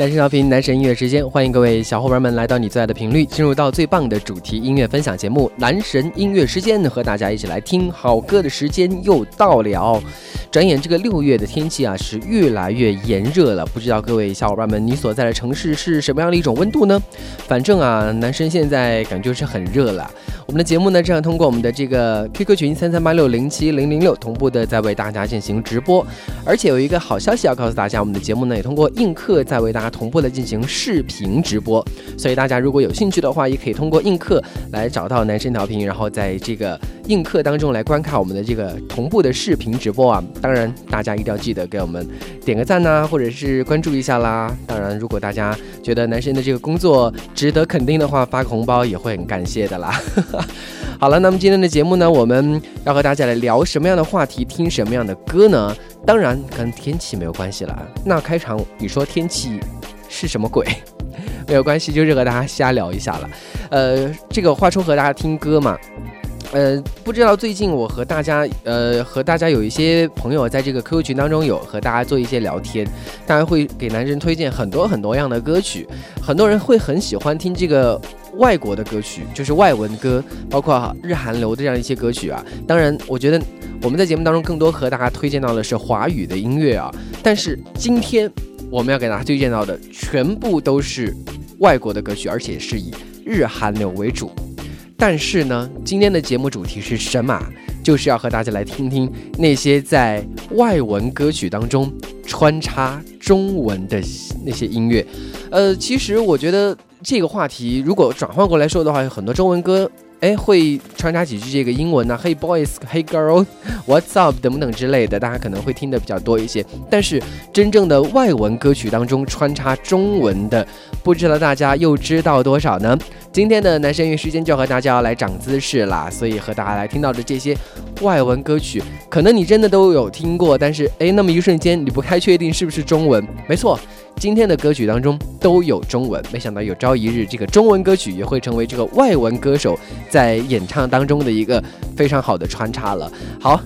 男神调频，男神音乐时间，欢迎各位小伙伴们来到你最爱的频率，进入到最棒的主题音乐分享节目《男神音乐时间》，和大家一起来听好歌的时间又到了。转眼这个六月的天气啊，是越来越炎热了。不知道各位小伙伴们，你所在的城市是什么样的一种温度呢？反正啊，男生现在感觉是很热了。我们的节目呢，正在通过我们的这个 QQ 群三三八六零七零零六同步的在为大家进行直播，而且有一个好消息要告诉大家，我们的节目呢也通过映客在为大家同步的进行视频直播。所以大家如果有兴趣的话，也可以通过映客来找到男生调频，然后在这个映客当中来观看我们的这个同步的视频直播啊。当然，大家一定要记得给我们点个赞呐，或者是关注一下啦。当然，如果大家觉得男生的这个工作值得肯定的话，发个红包也会很感谢的啦。好了，那么今天的节目呢，我们要和大家来聊什么样的话题，听什么样的歌呢？当然跟天气没有关系了。那开场你说天气是什么鬼？没有关系，就是和大家瞎聊一下了。呃，这个话说和大家听歌嘛。呃，不知道最近我和大家，呃，和大家有一些朋友在这个 QQ 群当中有和大家做一些聊天，大家会给男生推荐很多很多样的歌曲，很多人会很喜欢听这个外国的歌曲，就是外文歌，包括日韩流的这样一些歌曲啊。当然，我觉得我们在节目当中更多和大家推荐到的是华语的音乐啊，但是今天我们要给大家推荐到的全部都是外国的歌曲，而且是以日韩流为主。但是呢，今天的节目主题是什么？就是要和大家来听听那些在外文歌曲当中穿插中文的那些音乐。呃，其实我觉得这个话题如果转换过来说的话，有很多中文歌。哎，会穿插几句这个英文呢，Hey boys，Hey girl，What's up 等等之类的，大家可能会听的比较多一些。但是真正的外文歌曲当中穿插中文的，不知道大家又知道多少呢？今天的男生音乐时间就要和大家来长姿势啦，所以和大家来听到的这些外文歌曲，可能你真的都有听过，但是哎，那么一瞬间你不太确定是不是中文？没错。今天的歌曲当中都有中文，没想到有朝一日这个中文歌曲也会成为这个外文歌手在演唱当中的一个非常好的穿插了。好，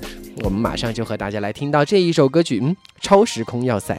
我们马上就和大家来听到这一首歌曲，嗯，《超时空要塞》。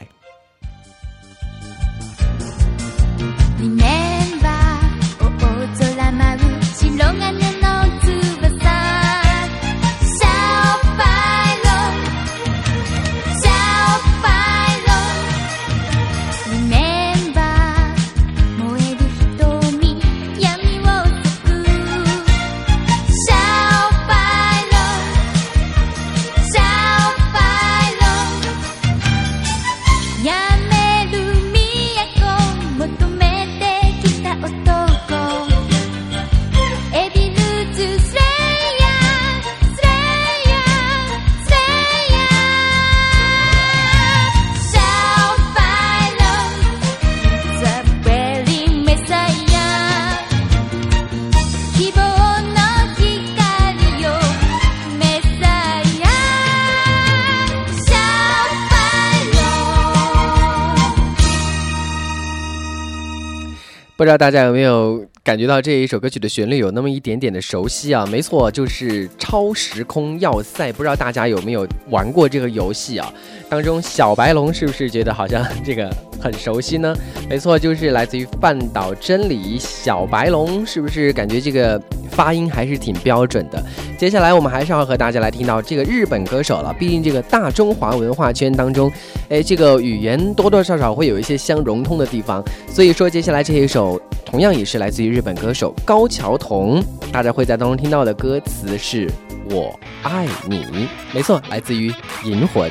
不知道大家有没有感觉到这一首歌曲的旋律有那么一点点的熟悉啊？没错，就是《超时空要塞》。不知道大家有没有玩过这个游戏啊？当中小白龙是不是觉得好像这个很熟悉呢？没错，就是来自于半岛真理小白龙，是不是感觉这个发音还是挺标准的？接下来我们还是要和大家来听到这个日本歌手了，毕竟这个大中华文化圈当中，哎，这个语言多多少少会有一些相融通的地方，所以说接下来这一首同样也是来自于日本歌手高桥瞳，大家会在当中听到的歌词是“我爱你”，没错，来自于银魂。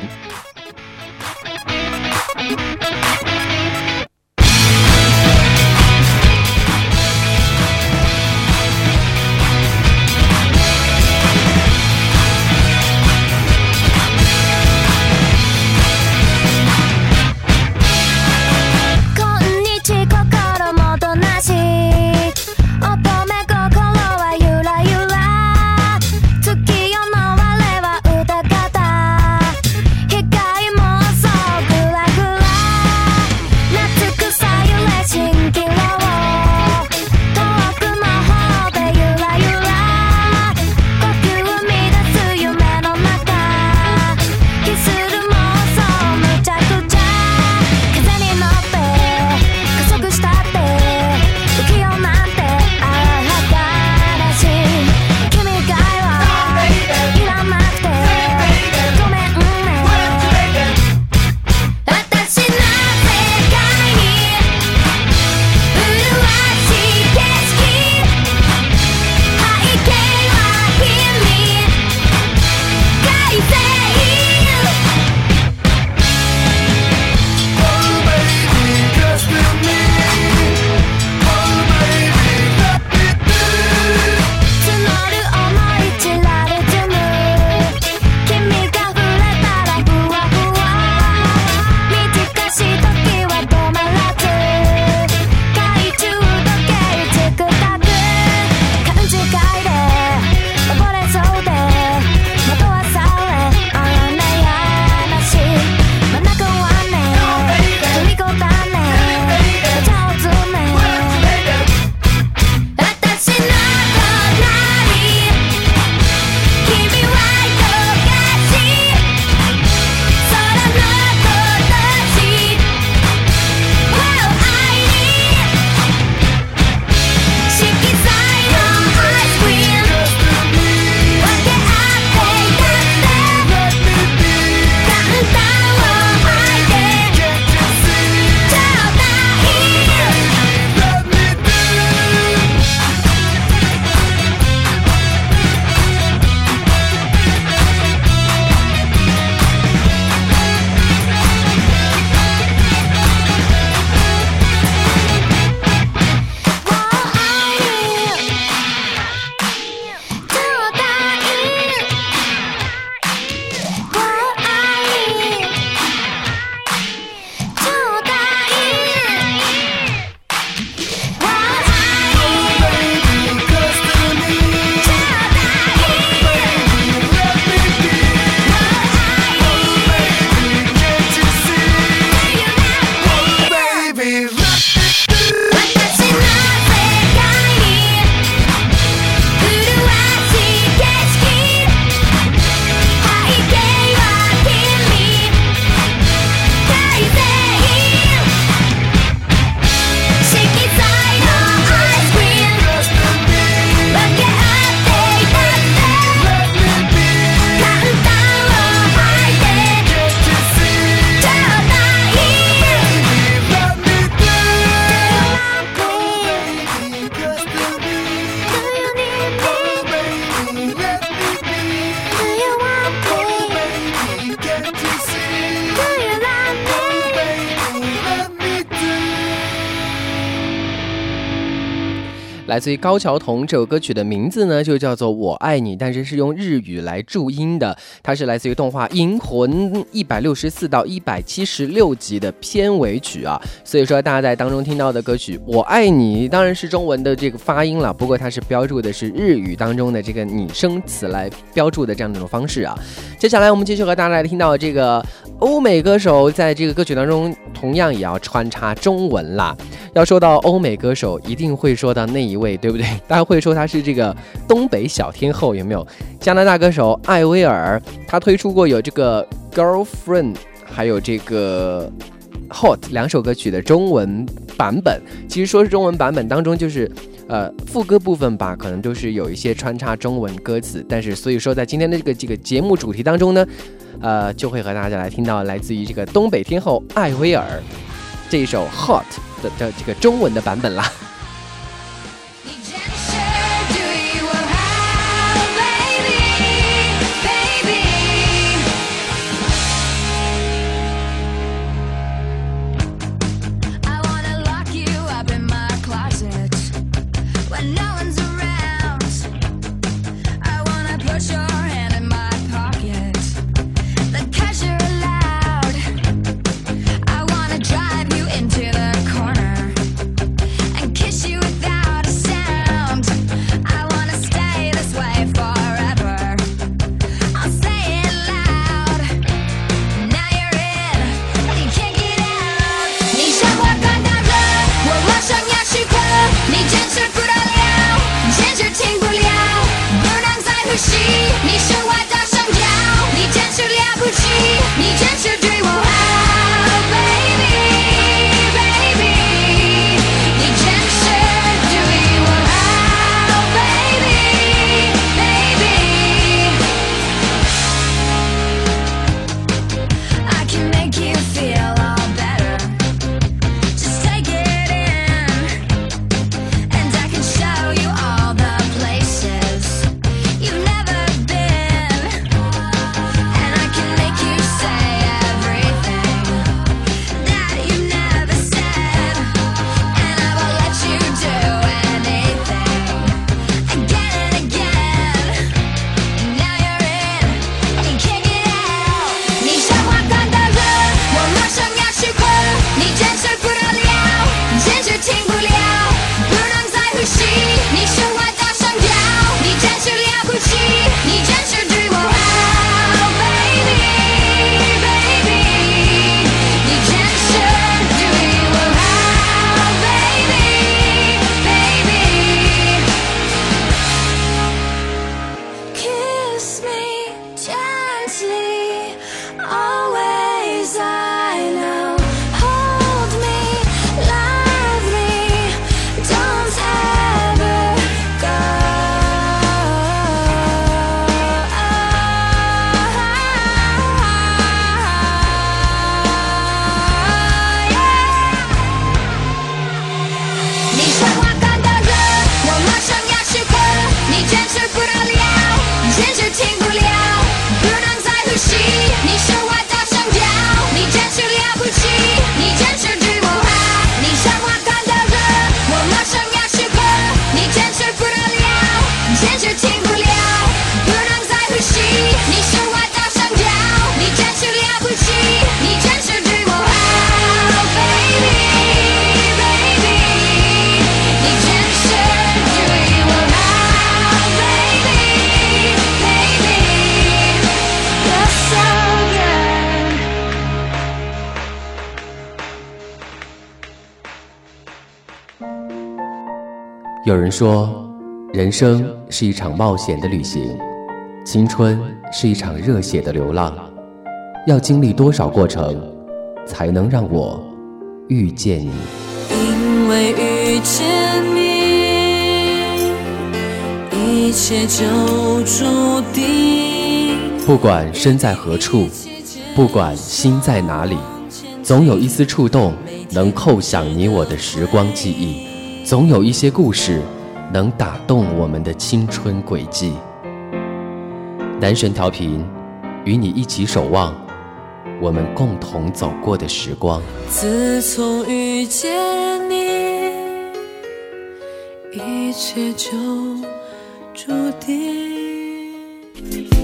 来自于高桥瞳。这首歌曲的名字呢就叫做《我爱你》，但是是用日语来注音的。它是来自于动画《银魂》一百六十四到一百七十六集的片尾曲啊。所以说大家在当中听到的歌曲《我爱你》当然是中文的这个发音了，不过它是标注的是日语当中的这个拟声词来标注的这样的一种方式啊。接下来我们继续和大家来听到这个欧美歌手在这个歌曲当中同样也要穿插中文啦。要说到欧美歌手，一定会说到那一位，对不对？大家会说他是这个东北小天后，有没有？加拿大歌手艾薇儿，他推出过有这个 Girlfriend，还有这个 Hot 两首歌曲的中文版本。其实说是中文版本当中，就是呃副歌部分吧，可能都是有一些穿插中文歌词。但是所以说，在今天的这个这个节目主题当中呢，呃，就会和大家来听到来自于这个东北天后艾薇儿这一首 Hot。的的这个中文的版本啦。有人说，人生是一场冒险的旅行，青春是一场热血的流浪。要经历多少过程，才能让我遇见你？因为遇见你，一切就注定。不管身在何处，不管心在哪里，总有一丝触动，能扣响你我的时光记忆。总有一些故事能打动我们的青春轨迹。男神调频，与你一起守望我们共同走过的时光。自从遇见你。一切就注定。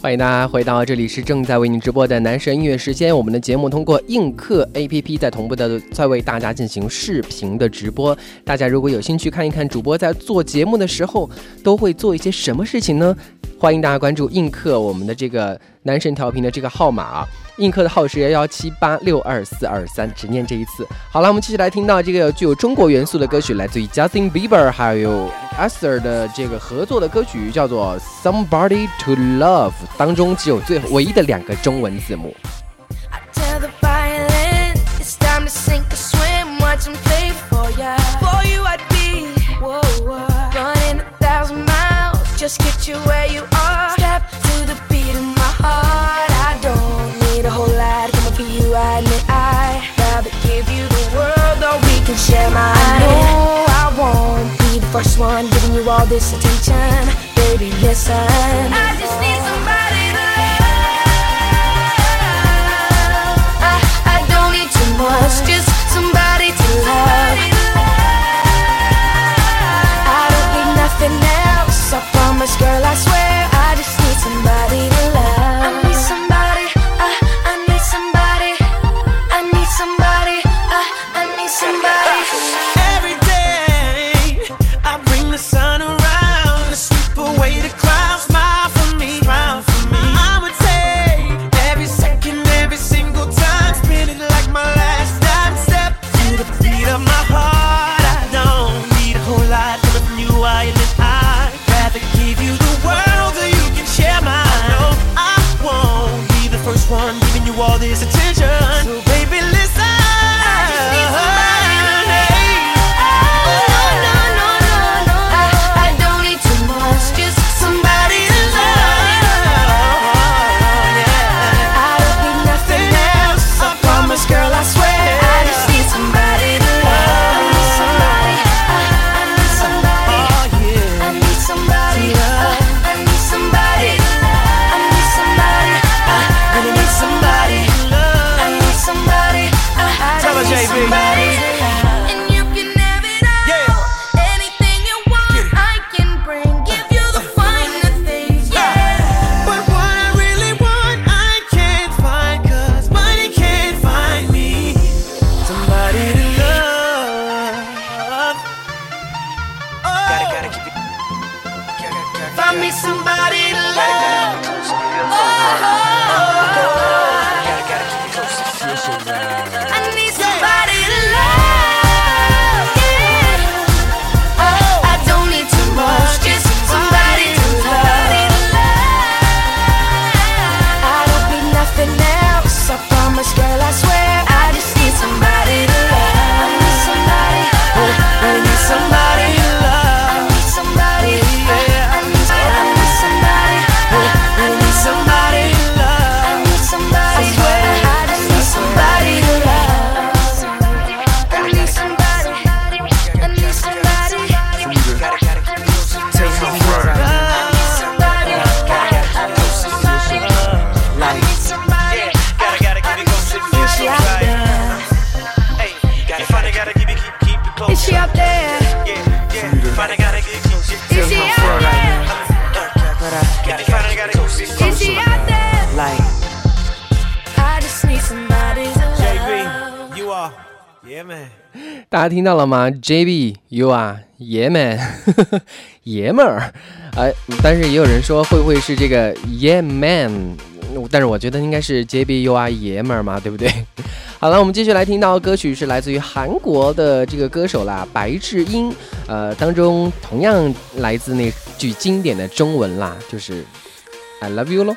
欢迎大家回到这里，是正在为您直播的男神音乐时间。我们的节目通过映客 APP 在同步的在为大家进行视频的直播。大家如果有兴趣看一看主播在做节目的时候都会做一些什么事情呢？欢迎大家关注映客我们的这个男神调频的这个号码啊。映客的号是幺幺七八六二四二三，只念这一次。好了，我们继续来听到这个具有中国元素的歌曲，来自于 Justin Bieber 还有 Esther 的这个合作的歌曲，叫做 Somebody to Love，当中只有最唯一的两个中文字母。I tell the violin it's time first one giving you all this attention, baby. Listen, I just need somebody to love. I, I don't need too much, just somebody to love. I don't need nothing else. I promise, girl, I swear. 听到了吗？JB you are，爷们，爷们儿，哎，但是也有人说会不会是这个 Yeah man？但是我觉得应该是 JB you are，爷们儿嘛，对不对？好了，我们继续来听到歌曲是来自于韩国的这个歌手啦，白智英，呃，当中同样来自那句经典的中文啦，就是 I love you 咯。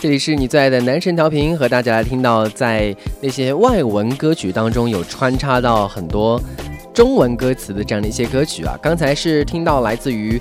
这里是你最爱的男神调频，和大家来听到在那些外文歌曲当中有穿插到很多中文歌词的这样的一些歌曲啊。刚才是听到来自于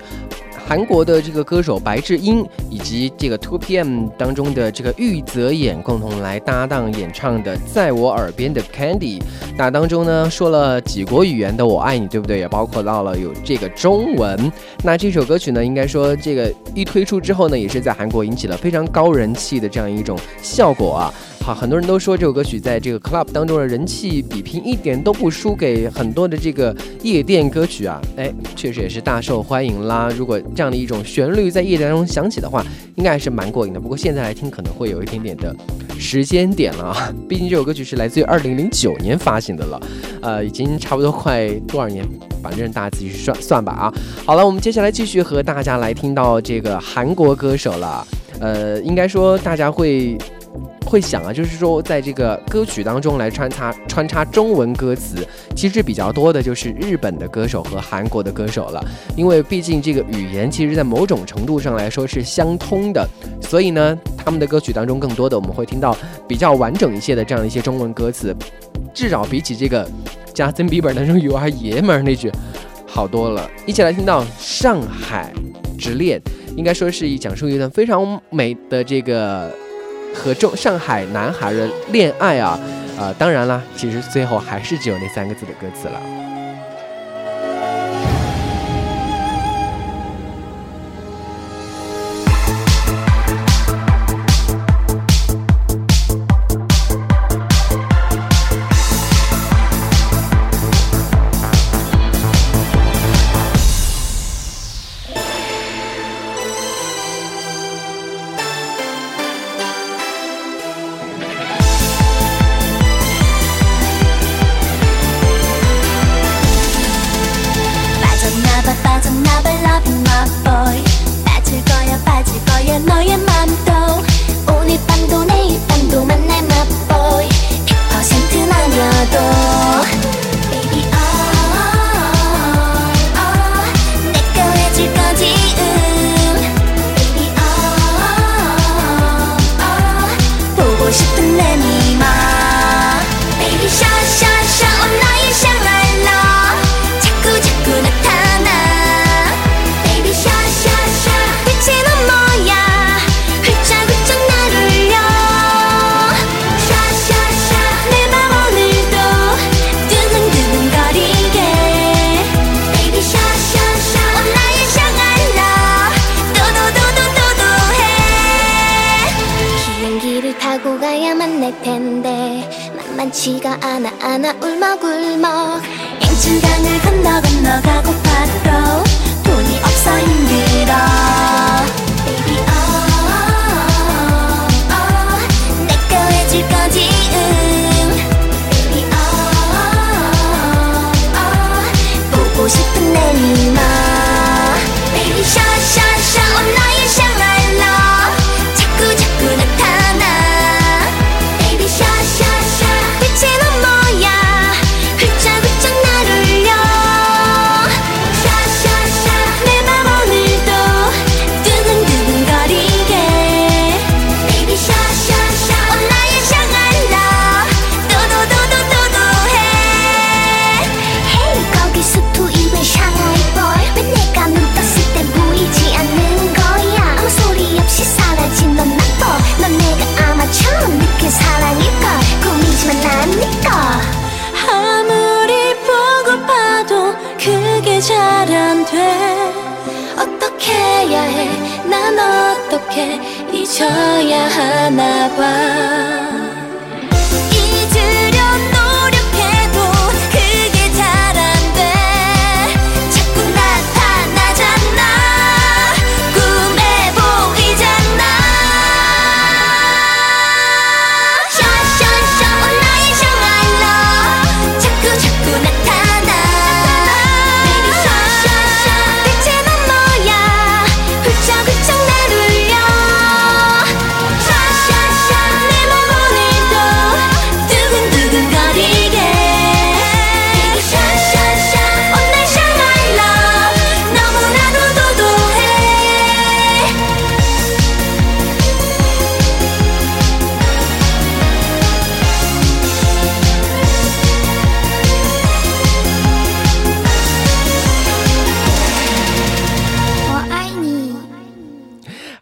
韩国的这个歌手白智英，以及这个 Two PM 当中的这个玉泽演共同来搭档演唱的《在我耳边的 Candy》。那当中呢说了几国语言的“我爱你”，对不对？也包括到了有这个中文。那这首歌曲呢，应该说这个一推出之后呢，也是在韩国引起了非常高人气的这样一种效果啊。啊，很多人都说这首歌曲在这个 club 当中的人气比拼一点都不输给很多的这个夜店歌曲啊，哎，确实也是大受欢迎啦。如果这样的一种旋律在夜店当中响起的话，应该还是蛮过瘾的。不过现在来听可能会有一点点的时间点了啊，毕竟这首歌曲是来自于二零零九年发行的了，呃，已经差不多快多少年，反正大家自己去算算吧啊。好了，我们接下来继续和大家来听到这个韩国歌手了，呃，应该说大家会。会想啊，就是说，在这个歌曲当中来穿插穿插中文歌词，其实比较多的就是日本的歌手和韩国的歌手了，因为毕竟这个语言其实在某种程度上来说是相通的，所以呢，他们的歌曲当中更多的我们会听到比较完整一些的这样一些中文歌词，至少比起这个 Justin Bieber 当中有儿爷们儿那句好多了。一起来听到《上海之恋》，应该说是一讲述一段非常美的这个。和中上海男孩的恋爱啊，呃，当然啦，其实最后还是只有那三个字的歌词了。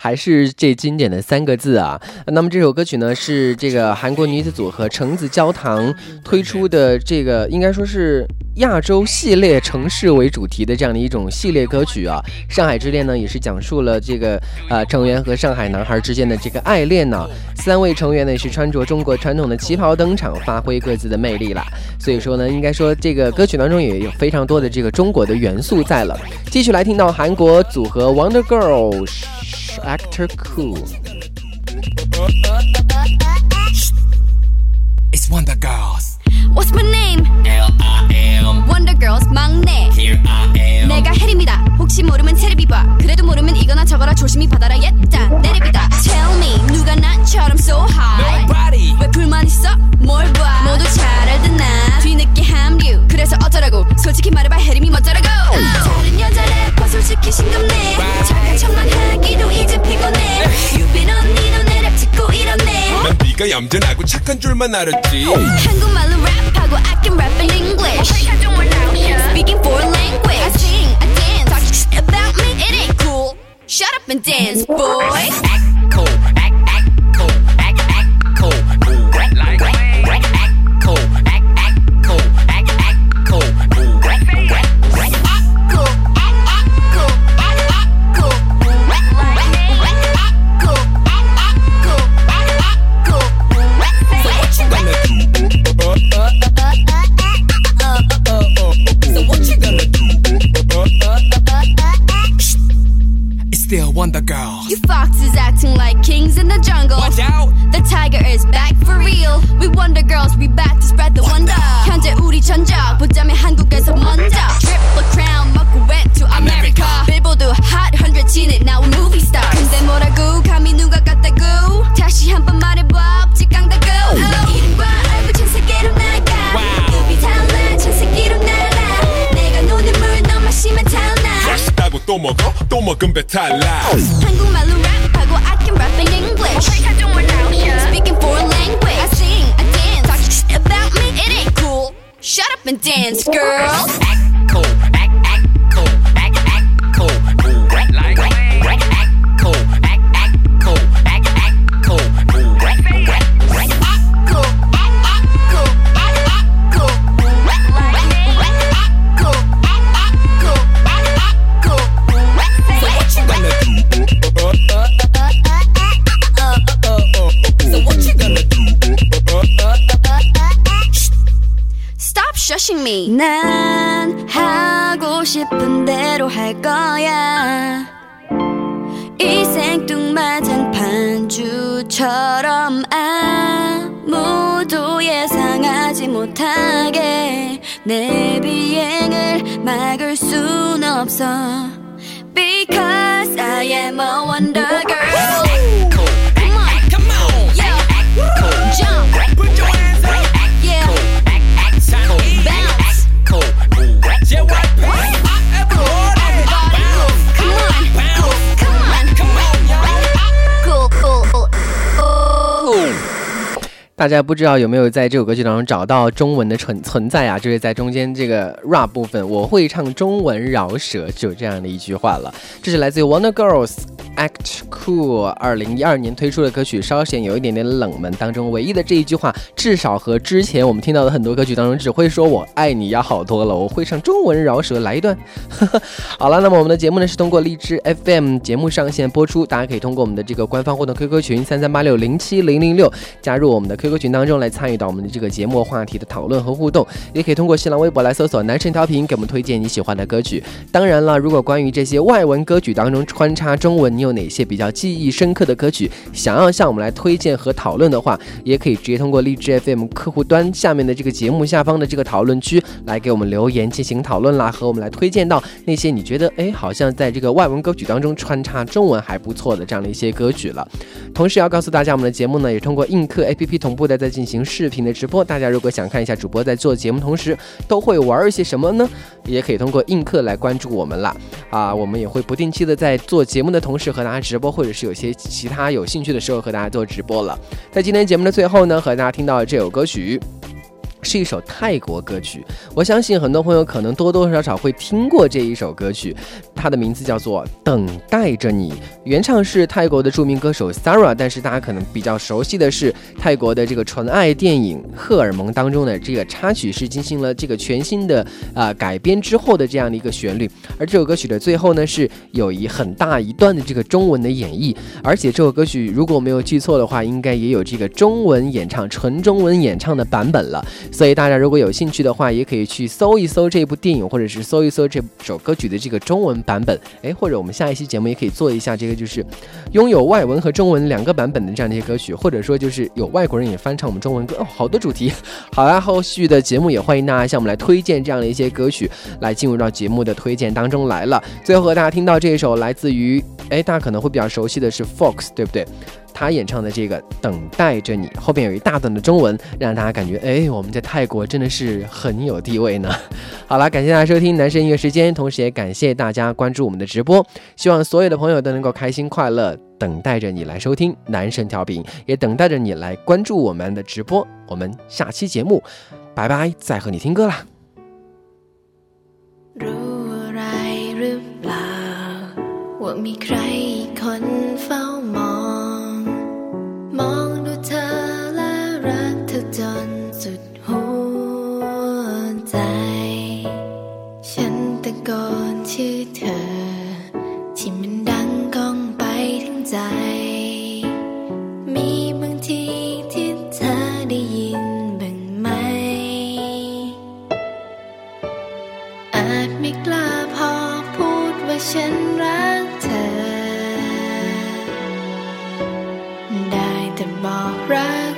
还是这经典的三个字啊。那么这首歌曲呢，是这个韩国女子组合橙子焦糖推出的，这个应该说是亚洲系列城市为主题的这样的一种系列歌曲啊。上海之恋呢，也是讲述了这个呃成员和上海男孩之间的这个爱恋呢。三位成员呢也是穿着中国传统的旗袍登场，发挥各自的魅力啦。所以说呢，应该说这个歌曲当中也有非常多的这个中国的元素在了。继续来听到韩国组合 Wonder Girls。Actor Cool。It's Wonder Girls. What's my name? L I am. Wonder Girls 막내. Here I am. 내가 혜림이다. 혹시 모르면 테레비 봐. 그래도 모르면 이거나 저거나 조심히 받아라. 옛단 내리비다. Tell me 누가 나처 난 네가 얌전하고 착한 줄만 알았지. 한국말로 랩하고 I can rap in English Speaking foreign language I sing, I dance Talk shit about me, it ain't cool Shut up and dance, boy Wonder Girls. You foxes acting like kings in the jungle Watch out. The tiger is back for real. We wonder girls, we back to spread the wonder. 현재 우리 전적 보자면 한국에서 먼저. Triple crown 먹고 went to America. Billboard Hot 100 진에 나온 movie star. 근데 뭐라고 감히 누가 같다고? 다시 한번 말해봐 없지 깡다고. 내 이름과 얼굴 전 세계로 나가. 눈이 달라 전 세계로 날아. 내가 노는 물 너무 마시면 타나. 맛있다고 또 먹어? 또 먹으면 배탈 나. 내 비행을 막을 순 없어 Because I am a wonder girl 大家不知道有没有在这首歌曲当中找到中文的存存在啊？就是在中间这个 rap 部分，我会唱中文饶舌，就这样的一句话了。这是来自于 Wonder Girls Act Cool 二零一二年推出的歌曲，稍显有一点点冷门。当中唯一的这一句话，至少和之前我们听到的很多歌曲当中只会说我爱你要好多了。我会唱中文饶舌，来一段。好了，那么我们的节目呢是通过荔枝 FM 节目上线播出，大家可以通过我们的这个官方互动 QQ 群三三八六零七零零六加入我们的 Q QQ 群当中来参与到我们的这个节目话题的讨论和互动，也可以通过新浪微博来搜索“男神调频”给我们推荐你喜欢的歌曲。当然了，如果关于这些外文歌曲当中穿插中文，你有哪些比较记忆深刻的歌曲，想要向我们来推荐和讨论的话，也可以直接通过荔枝 FM 客户端下面的这个节目下方的这个讨论区来给我们留言进行讨论啦，和我们来推荐到那些你觉得哎好像在这个外文歌曲当中穿插中文还不错的这样的一些歌曲了。同时要告诉大家，我们的节目呢也通过映客 APP 同步的在进行视频的直播。大家如果想看一下主播在做节目同时都会玩一些什么呢？也可以通过映客来关注我们了。啊，我们也会不定期的在做节目的同时和大家直播，或者是有些其他有兴趣的时候和大家做直播了。在今天节目的最后呢，和大家听到这首歌曲。是一首泰国歌曲，我相信很多朋友可能多多少少会听过这一首歌曲，它的名字叫做《等待着你》，原唱是泰国的著名歌手 Sara，但是大家可能比较熟悉的是泰国的这个纯爱电影《荷尔蒙》当中的这个插曲是进行了这个全新的啊、改编之后的这样的一个旋律，而这首歌曲的最后呢是有一很大一段的这个中文的演绎，而且这首歌曲如果我没有记错的话，应该也有这个中文演唱纯中文演唱的版本了。所以大家如果有兴趣的话，也可以去搜一搜这部电影，或者是搜一搜这首歌曲的这个中文版本。哎，或者我们下一期节目也可以做一下这个，就是拥有外文和中文两个版本的这样的一些歌曲，或者说就是有外国人也翻唱我们中文歌，哦，好多主题。好啦，后续的节目也欢迎大家向我们来推荐这样的一些歌曲，来进入到节目的推荐当中来了。最后和大家听到这一首来自于，哎，大家可能会比较熟悉的是 Fox，对不对？他演唱的这个《等待着你》，后边有一大段的中文，让大家感觉，哎，我们在泰国真的是很有地位呢。好了，感谢大家收听男神音乐时间，同时也感谢大家关注我们的直播，希望所有的朋友都能够开心快乐，等待着你来收听男神调频，也等待着你来关注我们的直播。我们下期节目，拜拜，再和你听歌啦。 รู้อะไรหรือเปล่า ว่ามีใครอีกคนเฝ้ามอง มองดูเธอและรักเธอจนสุดหัวใจ ฉันตะโกนชื่อเธอ ที่มันดังก้องไปถึงใจ มีบางทีที่เธอได้ยินบ้างไหม อาจไม่กล้าพอพูดว่าฉัน บอกรัก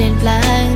in black